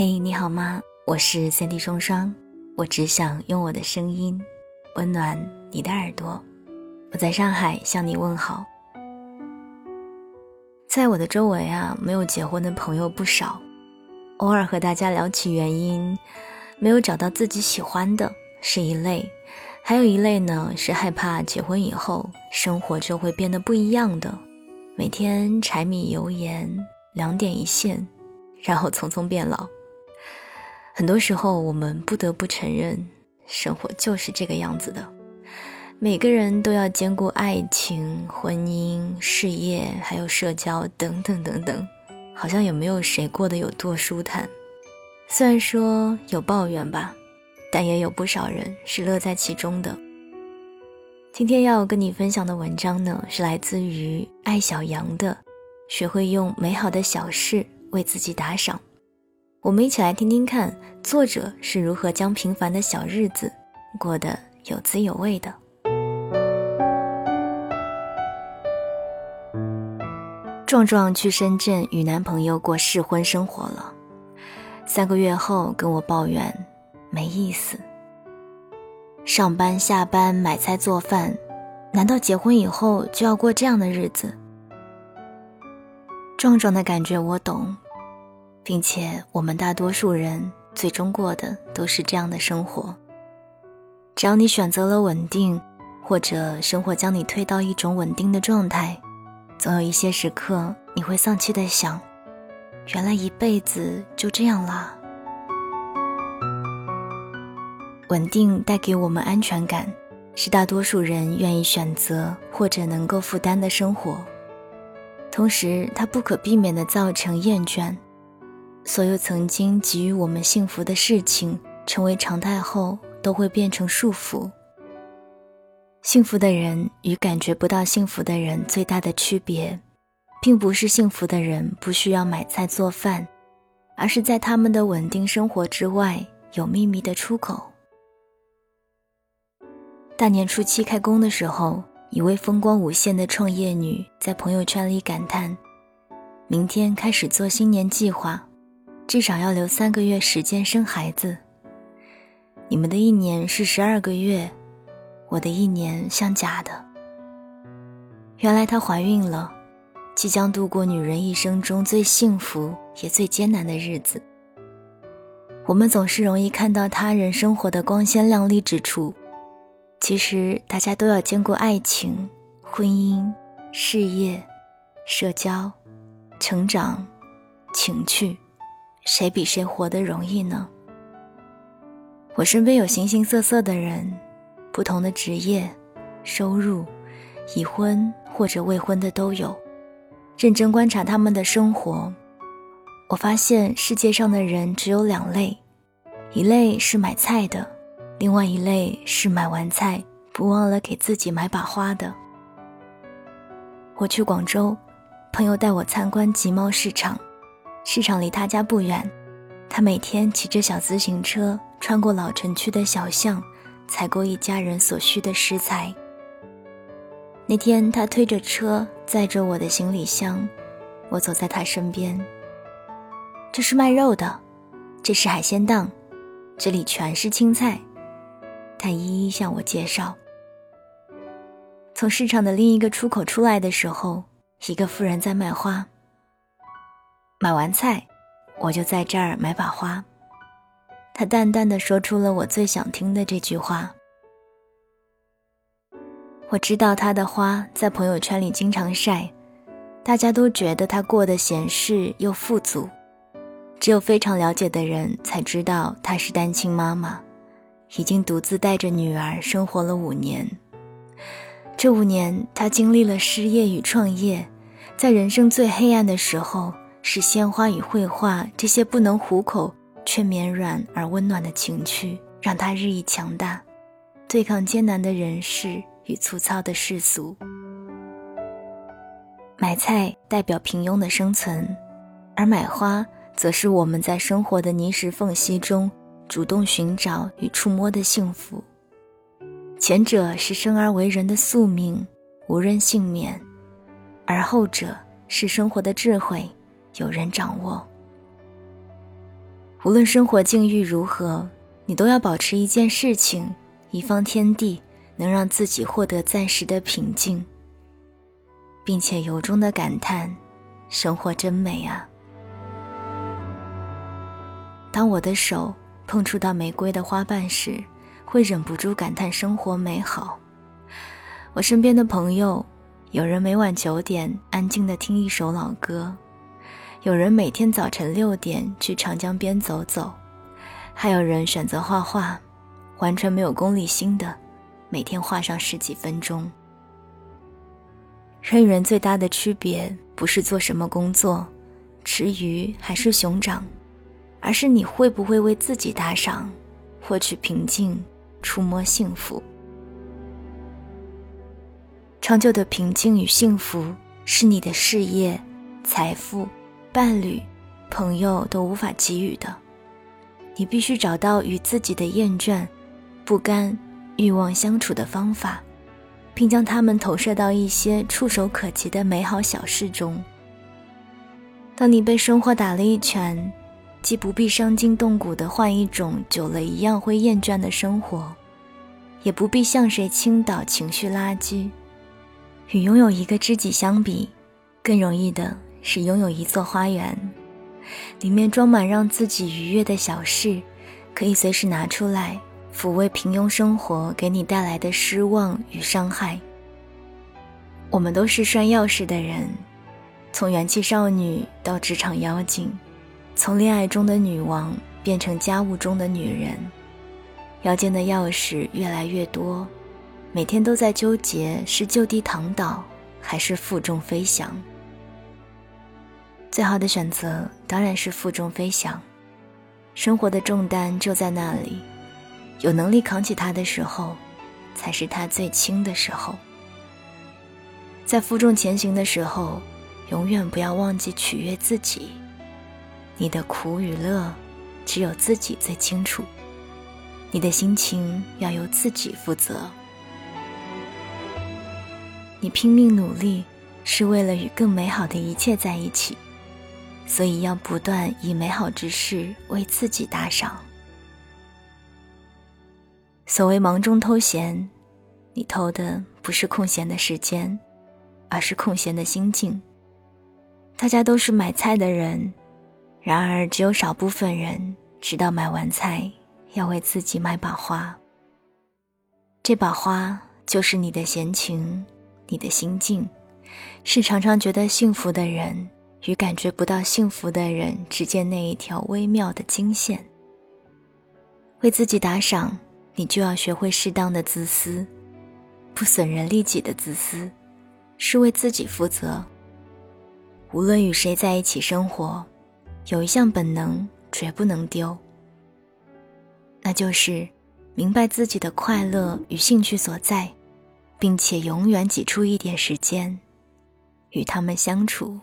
嘿，你好吗？我是三 D 双双，我只想用我的声音温暖你的耳朵。我在上海向你问好。在我的周围啊，没有结婚的朋友不少，偶尔和大家聊起原因，没有找到自己喜欢的是一类，还有一类呢是害怕结婚以后生活就会变得不一样的，每天柴米油盐两点一线，然后匆匆变老。很多时候，我们不得不承认，生活就是这个样子的。每个人都要兼顾爱情、婚姻、事业，还有社交等等等等，好像也没有谁过得有多舒坦。虽然说有抱怨吧，但也有不少人是乐在其中的。今天要跟你分享的文章呢，是来自于爱小羊的《学会用美好的小事为自己打赏》。我们一起来听听看，作者是如何将平凡的小日子过得有滋有味的。壮壮去深圳与男朋友过试婚生活了，三个月后跟我抱怨没意思。上班下班买菜做饭，难道结婚以后就要过这样的日子？壮壮的感觉我懂。并且，我们大多数人最终过的都是这样的生活。只要你选择了稳定，或者生活将你推到一种稳定的状态，总有一些时刻你会丧气的想：原来一辈子就这样啦。稳定带给我们安全感，是大多数人愿意选择或者能够负担的生活。同时，它不可避免地造成厌倦。所有曾经给予我们幸福的事情，成为常态后，都会变成束缚。幸福的人与感觉不到幸福的人最大的区别，并不是幸福的人不需要买菜做饭，而是在他们的稳定生活之外有秘密的出口。大年初七开工的时候，一位风光无限的创业女在朋友圈里感叹：“明天开始做新年计划。”至少要留三个月时间生孩子。你们的一年是十二个月，我的一年像假的。原来她怀孕了，即将度过女人一生中最幸福也最艰难的日子。我们总是容易看到他人生活的光鲜亮丽之处，其实大家都要兼顾爱情、婚姻、事业、社交、成长、情趣。谁比谁活得容易呢？我身边有形形色色的人，不同的职业、收入，已婚或者未婚的都有。认真观察他们的生活，我发现世界上的人只有两类：一类是买菜的，另外一类是买完菜不忘了给自己买把花的。我去广州，朋友带我参观集贸市场。市场离他家不远，他每天骑着小自行车穿过老城区的小巷，采购一家人所需的食材。那天他推着车载着我的行李箱，我走在他身边。这是卖肉的，这是海鲜档，这里全是青菜。他一一向我介绍。从市场的另一个出口出来的时候，一个妇人在卖花。买完菜，我就在这儿买把花。他淡淡的说出了我最想听的这句话。我知道他的花在朋友圈里经常晒，大家都觉得他过得闲适又富足。只有非常了解的人才知道她是单亲妈妈，已经独自带着女儿生活了五年。这五年，她经历了失业与创业，在人生最黑暗的时候。是鲜花与绘画这些不能糊口却绵软而温暖的情趣，让他日益强大，对抗艰难的人世与粗糙的世俗。买菜代表平庸的生存，而买花则是我们在生活的泥石缝隙中主动寻找与触摸的幸福。前者是生而为人的宿命，无人幸免；而后者是生活的智慧。有人掌握。无论生活境遇如何，你都要保持一件事情，一方天地，能让自己获得暂时的平静，并且由衷的感叹：生活真美啊！当我的手碰触到玫瑰的花瓣时，会忍不住感叹生活美好。我身边的朋友，有人每晚九点安静的听一首老歌，有人每天早晨六点去长江边走走，还有人选择画画，完全没有功利心的，每天画上十几分钟。人与人最大的区别，不是做什么工作，吃鱼还是熊掌，而是你会不会为自己打赏，获取平静，触摸幸福。长久的平静与幸福，是你的事业、财富、伴侣、朋友都无法给予的。你必须找到与自己的厌倦、不甘、欲望相处的方法，并将它们投射到一些触手可及的美好小事中。当你被生活打了一拳，既不必伤筋动骨地换一种久了一样会厌倦的生活，也不必向谁倾倒情绪垃圾。与拥有一个知己相比，更容易的是拥有一座花园，里面装满让自己愉悦的小事，可以随时拿出来抚慰平庸生活给你带来的失望与伤害。我们都是拴钥匙的人，从元气少女到职场妖精，从恋爱中的女王变成家务中的女人，腰间的钥匙越来越多。每天都在纠结是就地躺倒，还是负重飞翔。最好的选择当然是负重飞翔。生活的重担就在那里，有能力扛起它的时候，才是它最轻的时候。在负重前行的时候，永远不要忘记取悦自己。你的苦与乐，只有自己最清楚。你的心情要由自己负责。你拼命努力，是为了与更美好的一切在一起，所以要不断以美好之事为自己打赏。所谓忙中偷闲，你偷的不是空闲的时间，而是空闲的心境。大家都是买菜的人，然而只有少部分人知道买完菜要为自己买把花。这把花就是你的闲情。你的心境，是常常觉得幸福的人与感觉不到幸福的人之间那一条微妙的经线。为自己打赏，你就要学会适当的自私，不损人利己的自私，是为自己负责。无论与谁在一起生活，有一项本能绝不能丢，那就是明白自己的快乐与兴趣所在。并且永远挤出一点时间，与他们相处。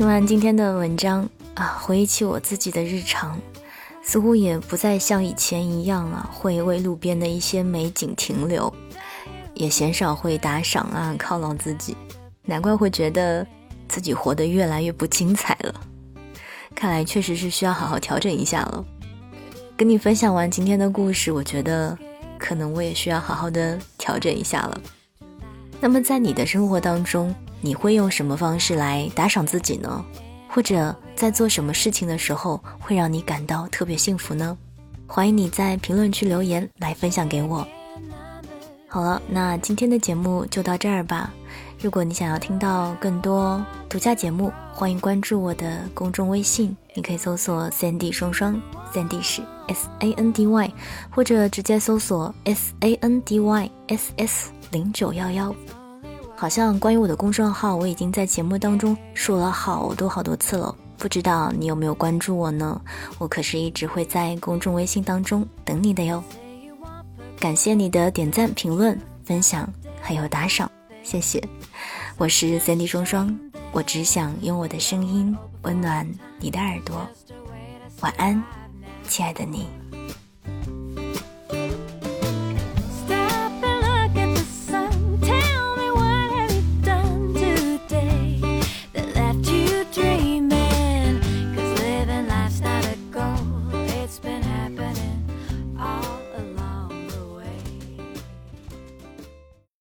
听完今天的文章啊，回忆起我自己的日常，似乎也不再像以前一样了，会为路边的一些美景停留，也鲜少会打赏啊犒劳自己，难怪会觉得自己活得越来越不精彩了。看来确实是需要好好调整一下了。跟你分享完今天的故事，我觉得可能我也需要好好的调整一下了。那么在你的生活当中，你会用什么方式来打赏自己呢？或者在做什么事情的时候会让你感到特别幸福呢？欢迎你在评论区留言来分享给我。好了，那今天的节目就到这儿吧。如果你想要听到更多独家节目，欢迎关注我的公众微信，你可以搜索 “Sandy 双双 ”，Sandy 是 S A N D Y，或者直接搜索 S A N D Y S S 零九幺幺。好像关于我的公众号，我已经在节目当中说了好多好多次了，不知道你有没有关注我呢？我可是一直会在公众微信当中等你的哟。感谢你的点赞、评论、分享还有打赏。谢谢，我是三 D 双双，我只想用我的声音温暖你的耳朵。晚安，亲爱的你。